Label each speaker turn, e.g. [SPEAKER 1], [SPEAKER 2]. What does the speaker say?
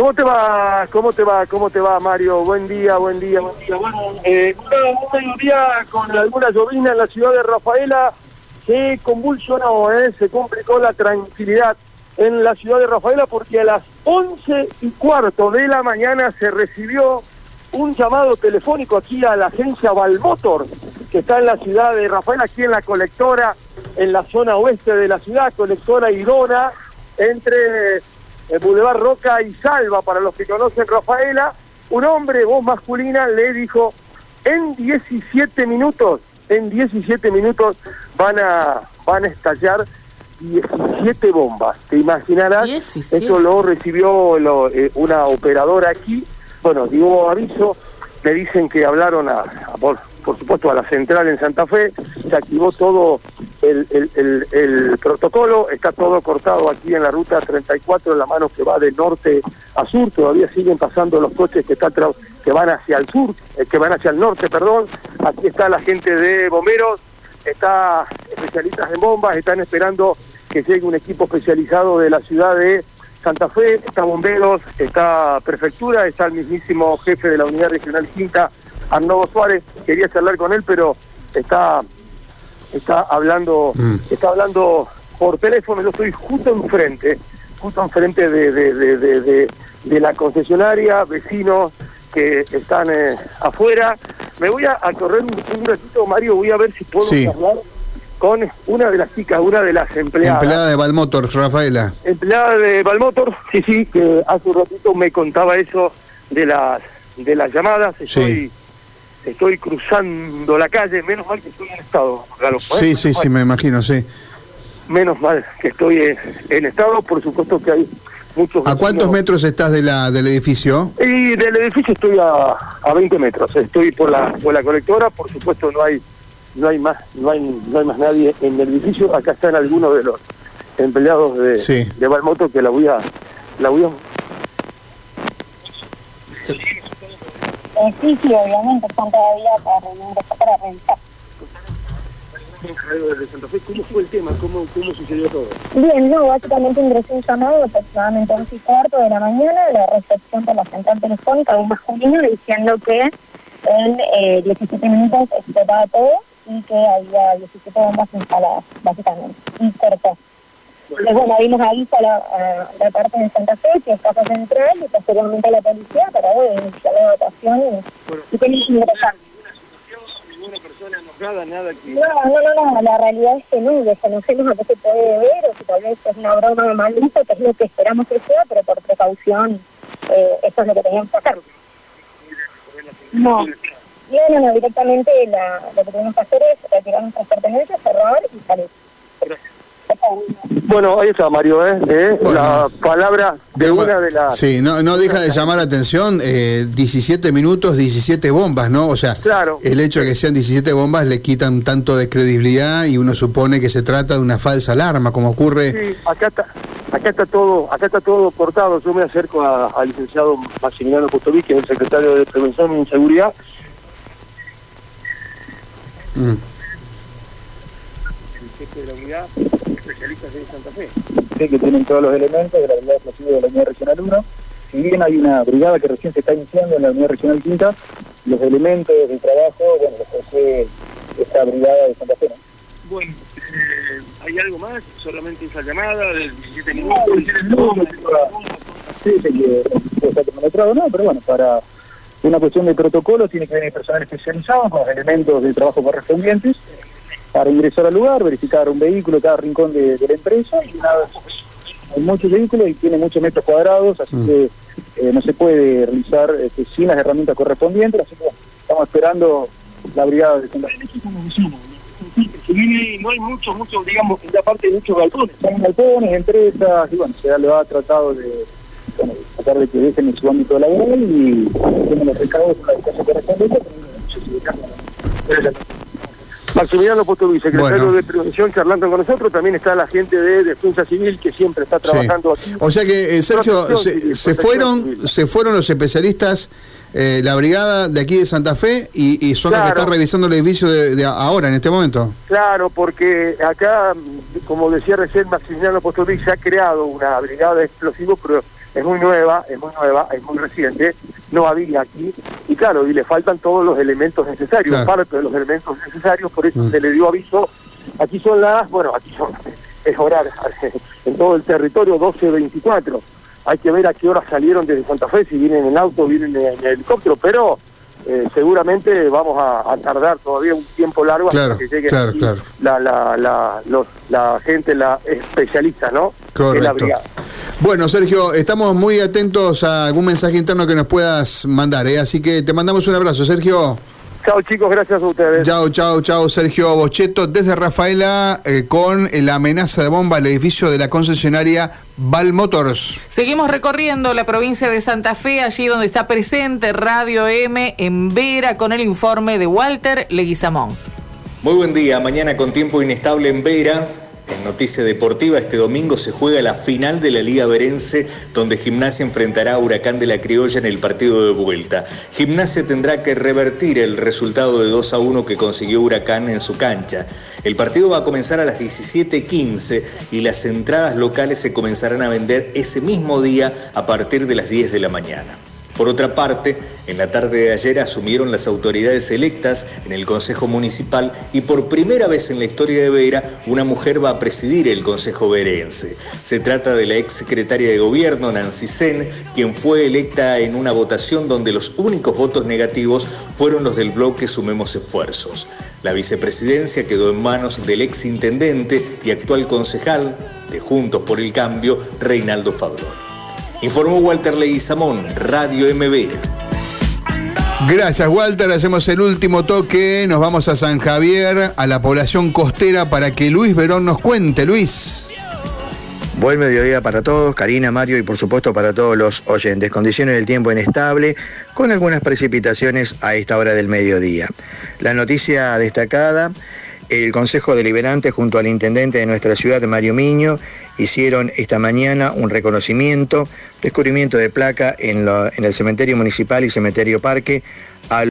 [SPEAKER 1] ¿Cómo te va? ¿Cómo te va? ¿Cómo te va, Mario? Buen día, buen día, buen día. Bueno, eh, un mediodía con alguna llovina en la ciudad de Rafaela se convulsionó, ¿eh? se complicó la tranquilidad en la ciudad de Rafaela porque a las once y cuarto de la mañana se recibió un llamado telefónico aquí a la agencia Valmotor, que está en la ciudad de Rafaela, aquí en la colectora, en la zona oeste de la ciudad, colectora Irona, entre el Boulevard Roca y Salva, para los que conocen Rafaela, un hombre, voz masculina, le dijo, en 17 minutos, en 17 minutos van a, van a estallar 17 bombas. Te imaginarás, esto lo recibió eh, una operadora aquí, bueno, dio aviso, le dicen que hablaron a, por, supuesto a la central en Santa Fe, se activó todo el, protocolo, está todo cortado aquí en la ruta 34, en la mano que va de norte a sur, todavía siguen pasando los coches que, están que van hacia el sur, eh, que van hacia el norte, perdón, aquí está la gente de bomberos, está especialistas en bombas, están esperando que llegue un equipo especializado de la ciudad de Santa Fe, está bomberos, está prefectura, está el mismísimo jefe de la unidad regional quinta, Arnoldo Suárez, quería charlar con él, pero está está hablando, mm. está hablando por teléfono, yo estoy justo enfrente, justo enfrente de, de, de, la concesionaria, vecinos que están eh, afuera. Me voy a, correr un, ratito, Mario, voy a ver si puedo hablar con una de las chicas, una de las empleadas.
[SPEAKER 2] Empleada de Valmotor, Rafaela.
[SPEAKER 1] Empleada de Valmotor, sí, sí, que hace un ratito me contaba eso de las de las llamadas. Estoy, estoy cruzando la calle, menos mal que estoy en estado,
[SPEAKER 2] Sí, sí, sí, me imagino, sí.
[SPEAKER 1] Menos mal que estoy en, estado, por supuesto que hay muchos...
[SPEAKER 2] ¿A cuántos metros estás de la del edificio?
[SPEAKER 1] Y del edificio estoy a, a 20 metros, estoy por la, por la colectora, por supuesto no hay no hay más no hay no hay más nadie en el edificio acá están algunos de los empleados de, de Valmoto que la voy a la voy a
[SPEAKER 3] eh, sí, sí, obviamente están todavía para, para revisar.
[SPEAKER 1] ¿Cómo fue el tema? ¿Cómo, ¿Cómo sucedió todo?
[SPEAKER 3] Bien, no, básicamente ingresó un llamado aproximadamente a 11 y cuarto de la mañana de la recepción por la central telefónica de un masculino diciendo que en eh, 17 minutos explotaba todo y que había 17 bombas instaladas, básicamente, y cortó. Entonces, bueno, dimos aviso a la, a la parte de Santa Fe, que es Casa Central, y posteriormente a la policía para iniciar la votación y, que ingresar.
[SPEAKER 1] ¿Ninguna persona enojada, nada que...?
[SPEAKER 3] No, no, no, no, la realidad es que no, desconocemos a qué se puede ver, o si tal vez es una broma mal uso, que es lo que esperamos que sea, pero por precaución, eh, eso es lo que teníamos que hacer. No. No, no, directamente la, lo que tenemos que hacer es retirar nuestras pertenencias, cerrar y salir.
[SPEAKER 1] Bueno, ahí está Mario, ¿eh? ¿Eh? la palabra de una de las...
[SPEAKER 2] Sí, no, no deja de llamar la atención, eh, 17 minutos, 17 bombas, ¿no? O sea,
[SPEAKER 1] claro.
[SPEAKER 2] el hecho de que sean 17 bombas le quitan tanto de credibilidad y uno supone que se trata de una falsa alarma, como ocurre...
[SPEAKER 1] Sí, acá está, acá está todo acá está todo cortado. Yo me acerco al licenciado Maximiliano Costovic, que es el secretario de Prevención y Seguridad, Mm. Jefe de la unidad, especialistas de Santa Fe. Sí, que tienen todos los elementos de la unidad explosiva de la unidad regional 1. Si bien hay una brigada que recién se está iniciando en la unidad regional quinta, los elementos de trabajo, bueno, los posee esta brigada de Santa Fe. ¿no? Bueno, eh, ¿hay algo más? ¿Solamente esa llamada de 17 minutos? No, sí, sí, que está cronometrado, no, pero bueno, para una cuestión de protocolo, tiene que venir personal especializado con los elementos de trabajo correspondientes para ingresar al lugar, verificar un vehículo, cada rincón de, la empresa, y nada, hay muchos vehículos y tiene muchos metros cuadrados, así mm. que eh, no se puede realizar este, sin las herramientas correspondientes, así que estamos esperando la brigada de no hay muchos, muchos, digamos, aparte de muchos galpones. Hay galpones, empresas, y bueno, se le ha tratado de bueno, tratar de que dejen en su ámbito laboral y tengan los recados con la educación correspondiente. Maximiliano Potovi, secretario de Prevención, charlando con nosotros. También está la gente de Defensa Civil que siempre está trabajando aquí.
[SPEAKER 2] O sea que, eh, Sergio, se, fueron, se fueron los especialistas, eh, la brigada de aquí de Santa Fe, y, son los que están revisando el edificio de, ahora, en este momento.
[SPEAKER 1] Claro, porque acá, como decía recién Maximiliano Potovi, se ha creado una brigada de explosivos, pero es muy nueva, es muy nueva, es muy reciente, no había aquí, y claro, y le faltan todos los elementos necesarios, parte de los elementos necesarios, por eso mm. se le dio aviso, aquí son las, bueno, aquí son, es horar, en todo el territorio 12-24, hay que ver a qué hora salieron desde Santa Fe, si vienen en auto, vienen en helicóptero, pero eh, seguramente vamos a, tardar todavía un tiempo largo hasta que llegue La, la, la, la gente, la especialista, ¿no?
[SPEAKER 2] Correcto. Bueno, Sergio, estamos muy atentos a algún mensaje interno que nos puedas mandar, ¿eh? así que te mandamos un abrazo, Sergio.
[SPEAKER 1] Chao chicos, gracias a ustedes.
[SPEAKER 2] Chao, chao, chao, Sergio Bocheto desde Rafaela eh, con la amenaza de bomba al edificio de la concesionaria Val Motors.
[SPEAKER 4] Seguimos recorriendo la provincia de Santa Fe, allí donde está presente Radio M en Vera con el informe de Walter Leguizamón.
[SPEAKER 5] Muy buen día, mañana con tiempo inestable en Vera, en Noticia Deportiva, este domingo se juega la final de la Liga Verense, donde Gimnasia enfrentará a Huracán de la Criolla en el partido de vuelta. Gimnasia tendrá que revertir el resultado de 2 a 1 que consiguió Huracán en su cancha. El partido va a comenzar a las 17.15 y las entradas locales se comenzarán a vender ese mismo día a partir de las 10 de la mañana. Por otra parte, en la tarde de ayer asumieron las autoridades electas en el Consejo Municipal y por primera vez en la historia de Vera, una mujer va a presidir el Consejo Verense. Se trata de la ex secretaria de Gobierno, Nancy Sen, quien fue electa en una votación donde los únicos votos negativos fueron los del bloque Sumemos Esfuerzos. La vicepresidencia quedó en manos del ex intendente y actual concejal de Juntos por el Cambio, Reinaldo Fabrón. Informó Walter Leguizamón, Radio MB.
[SPEAKER 2] Gracias Walter, hacemos el último toque, nos vamos a San Javier, a la población costera, para que Luis Verón nos cuente. Luis.
[SPEAKER 6] Buen mediodía para todos, Karina, Mario y por supuesto para todos los oyentes. Condiciones del tiempo inestable, con algunas precipitaciones a esta hora del mediodía. La noticia destacada el Consejo Deliberante junto al Intendente de nuestra ciudad, Mario Miño, hicieron esta mañana un reconocimiento, descubrimiento de placa en, en el Cementerio Municipal y Cementerio Parque